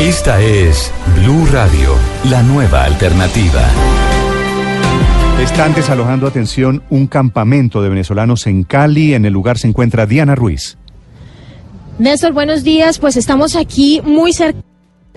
Esta es Blue Radio, la nueva alternativa. Están desalojando, atención, un campamento de venezolanos en Cali. En el lugar se encuentra Diana Ruiz. Néstor, buenos días. Pues estamos aquí muy cerca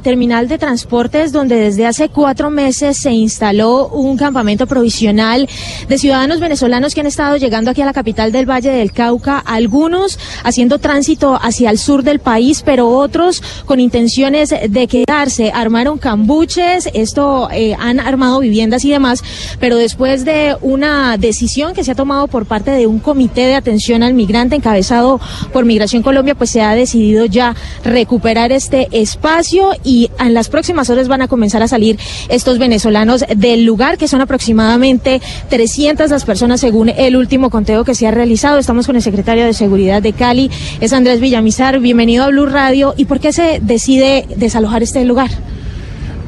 terminal de transportes donde desde hace cuatro meses se instaló un campamento provisional de ciudadanos venezolanos que han estado llegando aquí a la capital del Valle del Cauca, algunos haciendo tránsito hacia el sur del país, pero otros con intenciones de quedarse. Armaron cambuches, esto eh, han armado viviendas y demás, pero después de una decisión que se ha tomado por parte de un comité de atención al migrante encabezado por Migración Colombia, pues se ha decidido ya recuperar este espacio en las próximas horas van a comenzar a salir estos venezolanos del lugar, que son aproximadamente 300 las personas según el último conteo que se ha realizado. Estamos con el secretario de Seguridad de Cali, es Andrés Villamizar. Bienvenido a Blue Radio. ¿Y por qué se decide desalojar este lugar?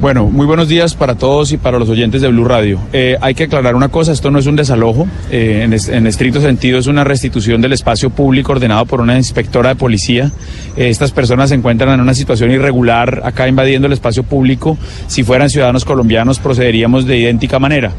Bueno, muy buenos días para todos y para los oyentes de Blue Radio. Eh, hay que aclarar una cosa, esto no es un desalojo, eh, en, estricto sentido es una restitución del espacio público ordenado por una inspectora de policía. Eh, estas personas se encuentran en una situación irregular acá invadiendo el espacio público. Si fueran ciudadanos colombianos procederíamos de idéntica manera.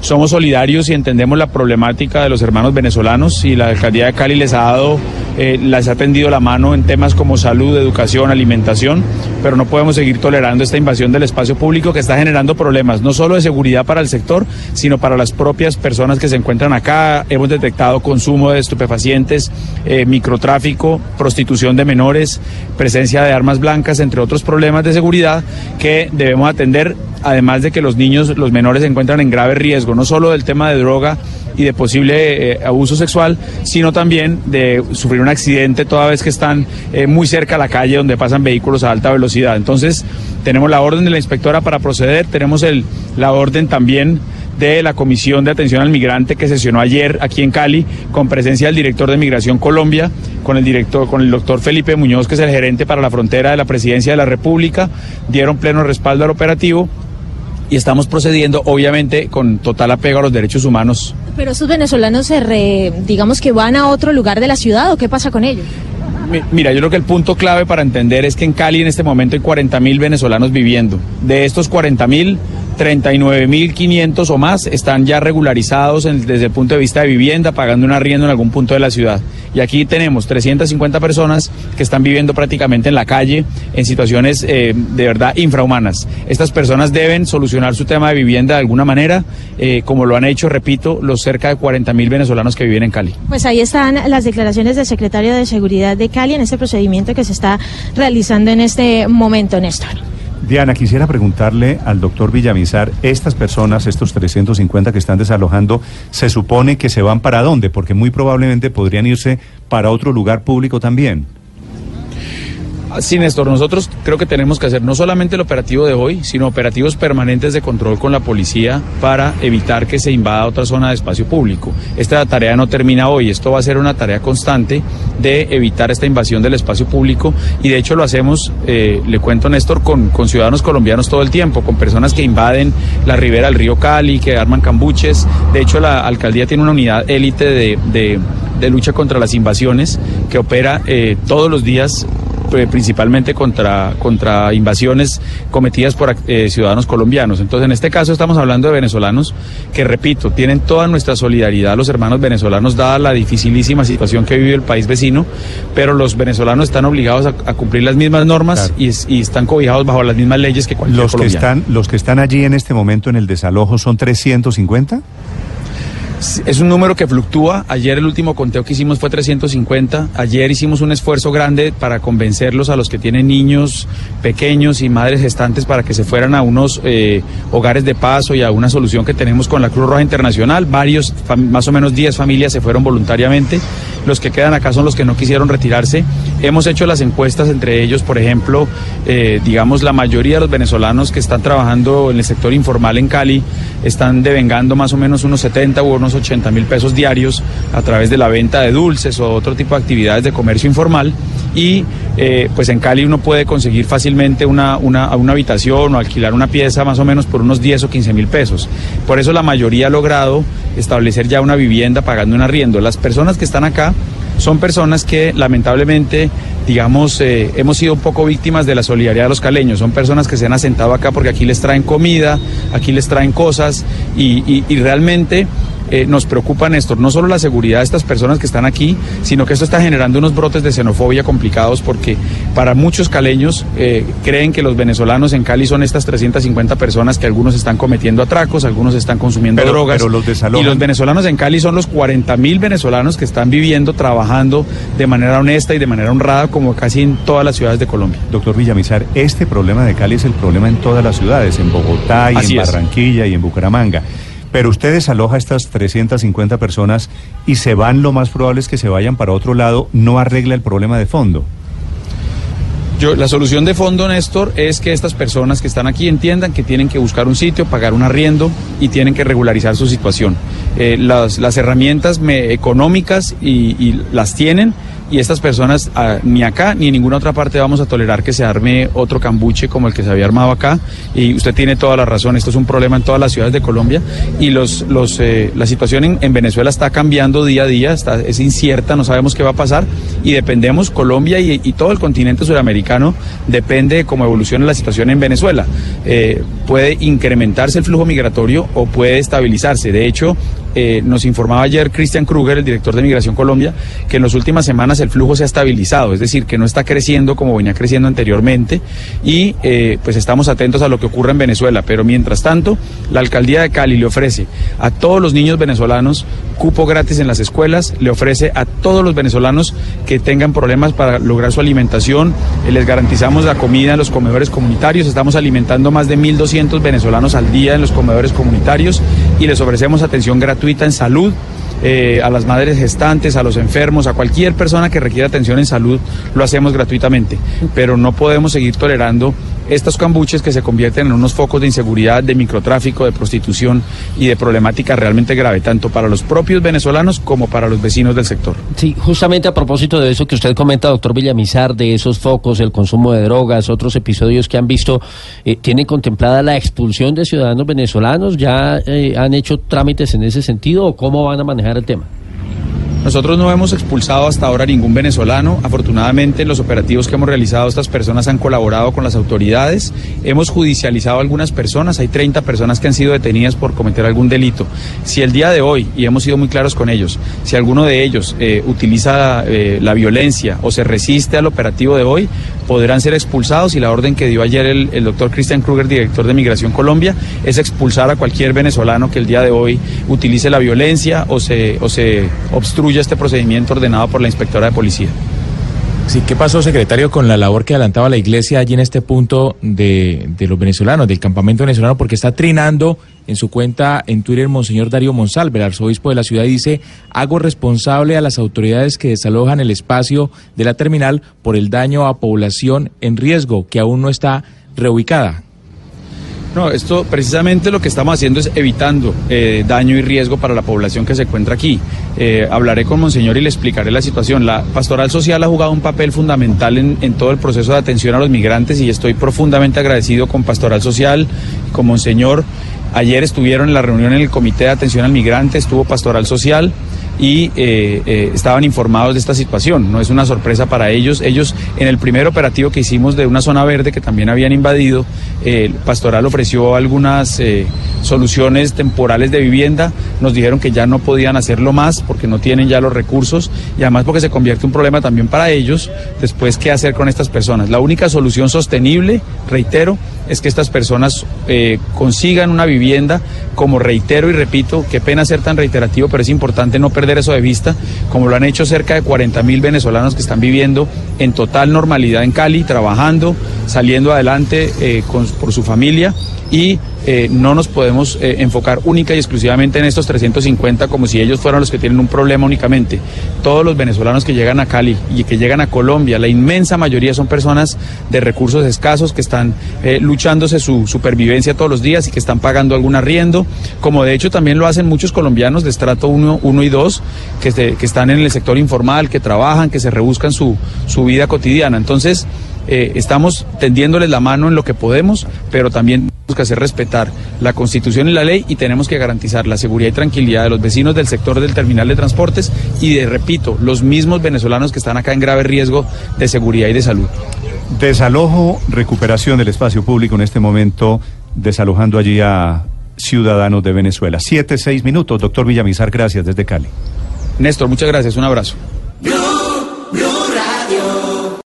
Somos solidarios y entendemos la problemática de los hermanos venezolanos y la alcaldía de Cali les ha dado, eh, les ha tendido la mano en temas como salud, educación, alimentación, pero no podemos seguir tolerando esta invasión del espacio público que está generando problemas, no solo de seguridad para el sector, sino para las propias personas que se encuentran acá. Hemos detectado consumo de estupefacientes, eh, microtráfico, prostitución de menores, presencia de armas blancas, entre otros problemas de seguridad que debemos atender además de que los niños, los menores se encuentran en grave riesgo, no solo del tema de droga y de posible eh, abuso sexual, sino también de sufrir un accidente toda vez que están eh, muy cerca a la calle donde pasan vehículos a alta velocidad. Entonces, tenemos la orden de la inspectora para proceder, tenemos el, la orden también de la Comisión de Atención al Migrante que sesionó ayer aquí en Cali con presencia del director de Migración Colombia, con el director, con el doctor Felipe Muñoz, que es el gerente para la frontera de la Presidencia de la República, dieron pleno respaldo al operativo y estamos procediendo obviamente con total apego a los derechos humanos. Pero esos venezolanos se re, digamos que van a otro lugar de la ciudad o qué pasa con ellos? Mira, yo creo que el punto clave para entender es que en Cali en este momento hay 40 mil venezolanos viviendo. De estos 40 mil, 39.500 o más están ya regularizados desde el punto de vista de vivienda, pagando un arriendo en algún punto de la ciudad. Y aquí tenemos 350 personas que están viviendo prácticamente en la calle en situaciones eh, de verdad infrahumanas. Estas personas deben solucionar su tema de vivienda de alguna manera, eh, como lo han hecho, repito, los cerca de 40.000 venezolanos que viven en Cali. Pues ahí están las declaraciones del secretario de Seguridad de Cali en este procedimiento que se está realizando en este momento, Néstor. Diana, quisiera preguntarle al doctor Villamizar, estas personas, estos 350 que están desalojando, ¿se supone que se van para dónde? Porque muy probablemente podrían irse para otro lugar público también. Sí, Néstor, nosotros creo que tenemos que hacer no solamente el operativo de hoy, sino operativos permanentes de control con la policía para evitar que se invada otra zona de espacio público. Esta tarea no termina hoy, esto va a ser una tarea constante de evitar esta invasión del espacio público y de hecho lo hacemos, eh, le cuento Néstor, con, con ciudadanos colombianos todo el tiempo, con personas que invaden la ribera del río Cali, que arman cambuches. De hecho, la alcaldía tiene una unidad élite de, de, de lucha contra las invasiones que opera eh, todos los días principalmente contra, contra invasiones cometidas por eh, ciudadanos colombianos. Entonces, en este caso estamos hablando de venezolanos que, repito, tienen toda nuestra solidaridad los hermanos venezolanos, dada la dificilísima situación que vive el país vecino, pero los venezolanos están obligados a, cumplir las mismas normas y, y, están cobijados bajo las mismas leyes que cualquier los que están Los que están allí en este momento en el desalojo son 350? Es un número que fluctúa. Ayer el último conteo que hicimos fue 350. Ayer hicimos un esfuerzo grande para convencerlos a los que tienen niños pequeños y madres gestantes para que se fueran a unos eh, hogares de paso y a una solución que tenemos con la Cruz Roja Internacional. Varios, más o menos 10 familias se fueron voluntariamente. Los que quedan acá son los que no quisieron retirarse. Hemos hecho las encuestas entre ellos, por ejemplo, eh, digamos, la mayoría de los venezolanos que están trabajando en el sector informal en Cali están devengando más o menos unos 70 u unos 80 mil pesos diarios a través de la venta de dulces o otro tipo de actividades de comercio informal y eh, pues en Cali uno puede conseguir fácilmente una, una, una, habitación o alquilar una pieza más o menos por unos 10 o 15 mil pesos. Por eso la mayoría ha logrado establecer ya una vivienda pagando un arriendo. Las personas que están acá son personas que lamentablemente digamos, eh, hemos sido un poco víctimas de la solidaridad de los caleños. Son personas que se han asentado acá porque aquí les traen comida, aquí les traen cosas y, y realmente eh, nos preocupa, Néstor, no solo la seguridad de estas personas que están aquí, sino que esto está generando unos brotes de xenofobia complicados porque para muchos caleños eh, creen que los venezolanos en Cali son estas 350 personas que algunos están cometiendo atracos, algunos están consumiendo drogas. los y los venezolanos en Cali son los 40 mil venezolanos que están viviendo, trabajando de manera honesta y de manera honrada como casi en todas las ciudades de Colombia. Doctor Villamizar, este problema de Cali es el problema en todas las ciudades, en Bogotá y en Barranquilla y en Bucaramanga. Pero ustedes aloja a estas 350 personas y se van, lo más probable es que se vayan para otro lado, no arregla el problema de fondo. Yo, la solución de fondo, Néstor, es que estas personas que están aquí entiendan que tienen que buscar un sitio, pagar un arriendo y tienen que regularizar su situación. Eh, las, las, herramientas económicas y las tienen y estas personas ah, ni acá ni en ninguna otra parte vamos a tolerar que se arme otro cambuche como el que se había armado acá. Y usted tiene toda la razón, esto es un problema en todas las ciudades de Colombia. Y los, los, eh, la situación en, Venezuela está cambiando día a día, está, es incierta, no sabemos qué va a pasar. Y dependemos, Colombia y, todo el continente sudamericano depende de cómo evolucione la situación en Venezuela. Eh, puede incrementarse el flujo migratorio o puede estabilizarse. De hecho, eh, nos informaba ayer Christian Kruger, el director de Migración Colombia, que en las últimas semanas el flujo se ha estabilizado, es decir, que no está creciendo como venía creciendo anteriormente y eh, pues estamos atentos a lo que ocurre en Venezuela. Pero mientras tanto, la alcaldía de Cali le ofrece a todos los niños venezolanos cupo gratis en las escuelas, le ofrece a todos los venezolanos que tengan problemas para lograr su alimentación, les garantizamos la comida en los comedores comunitarios, estamos alimentando más de 1.200 venezolanos al día en los comedores comunitarios y les ofrecemos atención gratuita en salud eh, a las madres gestantes, a los enfermos, a cualquier persona que requiera atención en salud, lo hacemos gratuitamente. Pero no podemos seguir tolerando estos cambuches que se convierten en unos focos de inseguridad, de microtráfico, de prostitución y de problemática realmente grave, tanto para los propios venezolanos como para los vecinos del sector. Sí, justamente a propósito de eso que usted comenta, doctor Villamizar, de esos focos, el consumo de drogas, otros episodios que han visto, eh, ¿tienen contemplada la expulsión de ciudadanos venezolanos? ¿Ya eh, han hecho trámites en ese sentido o cómo van a manejar el tema? Nosotros no hemos expulsado hasta ahora ningún venezolano. Afortunadamente, en los operativos que hemos realizado, estas personas han colaborado con las autoridades. Hemos judicializado a algunas personas. Hay 30 personas que han sido detenidas por cometer algún delito. Si el día de hoy, y hemos sido muy claros con ellos, si alguno de ellos eh, utiliza eh, la violencia o se resiste al operativo de hoy, podrán ser expulsados y la orden que dio ayer el, doctor Christian Kruger, director de Migración Colombia, es expulsar a cualquier venezolano que el día de hoy utilice la violencia o se, o se obstruya este procedimiento ordenado por la inspectora de policía. Sí, ¿qué pasó, secretario, con la labor que adelantaba la iglesia allí en este punto de, de los venezolanos, del campamento venezolano? Porque está trinando en su cuenta en Twitter Monseñor Darío Monsalve, el arzobispo de la ciudad, dice, hago responsable a las autoridades que desalojan el espacio de la terminal por el daño a población en riesgo que aún no está reubicada. No, esto precisamente lo que estamos haciendo es evitando eh, daño y riesgo para la población que se encuentra aquí. Eh, hablaré con Monseñor y le explicaré la situación. La pastoral social ha jugado un papel fundamental en, todo el proceso de atención a los migrantes y estoy profundamente agradecido con pastoral social, con Monseñor. Ayer estuvieron en la reunión en el Comité de Atención al Migrante, estuvo pastoral social y eh, eh, estaban informados de esta situación. No es una sorpresa para ellos. Ellos, en el primer operativo que hicimos de una zona verde que también habían invadido, el Pastoral ofreció algunas eh, soluciones temporales de vivienda. Nos dijeron que ya no podían hacerlo más porque no tienen ya los recursos y además porque se convierte un problema también para ellos después qué hacer con estas personas. La única solución sostenible, reitero, es que estas personas consigan una vivienda, como reitero y repito, qué pena ser tan reiterativo, pero es importante no perder eso de vista, como lo han hecho cerca de 40 mil venezolanos que están viviendo en total normalidad en Cali, trabajando, saliendo adelante eh, por su familia y eh, no nos podemos eh, enfocar única y exclusivamente en estos 350 como si ellos fueran los que tienen un problema únicamente. Todos los venezolanos que llegan a Cali y que llegan a Colombia, la inmensa mayoría son personas de recursos escasos que están eh, luchándose su supervivencia todos los días y que están pagando algún arriendo, como de hecho también lo hacen muchos colombianos de estrato 1, 1 y 2 que, que están en el sector informal, que trabajan, que se rebuscan su, su vida cotidiana. Entonces, Eh, estamos tendiéndoles la mano en lo que podemos, pero también tenemos que hacer respetar la Constitución y la ley y tenemos que garantizar la seguridad y tranquilidad de los vecinos del sector del terminal de transportes y de, repito, los mismos venezolanos que están acá en grave riesgo de seguridad y de salud. Desalojo, recuperación del espacio público en este momento, desalojando allí a ciudadanos de Venezuela. Siete, seis minutos. Doctor Villamizar, gracias desde Cali. Néstor, muchas gracias. Un abrazo.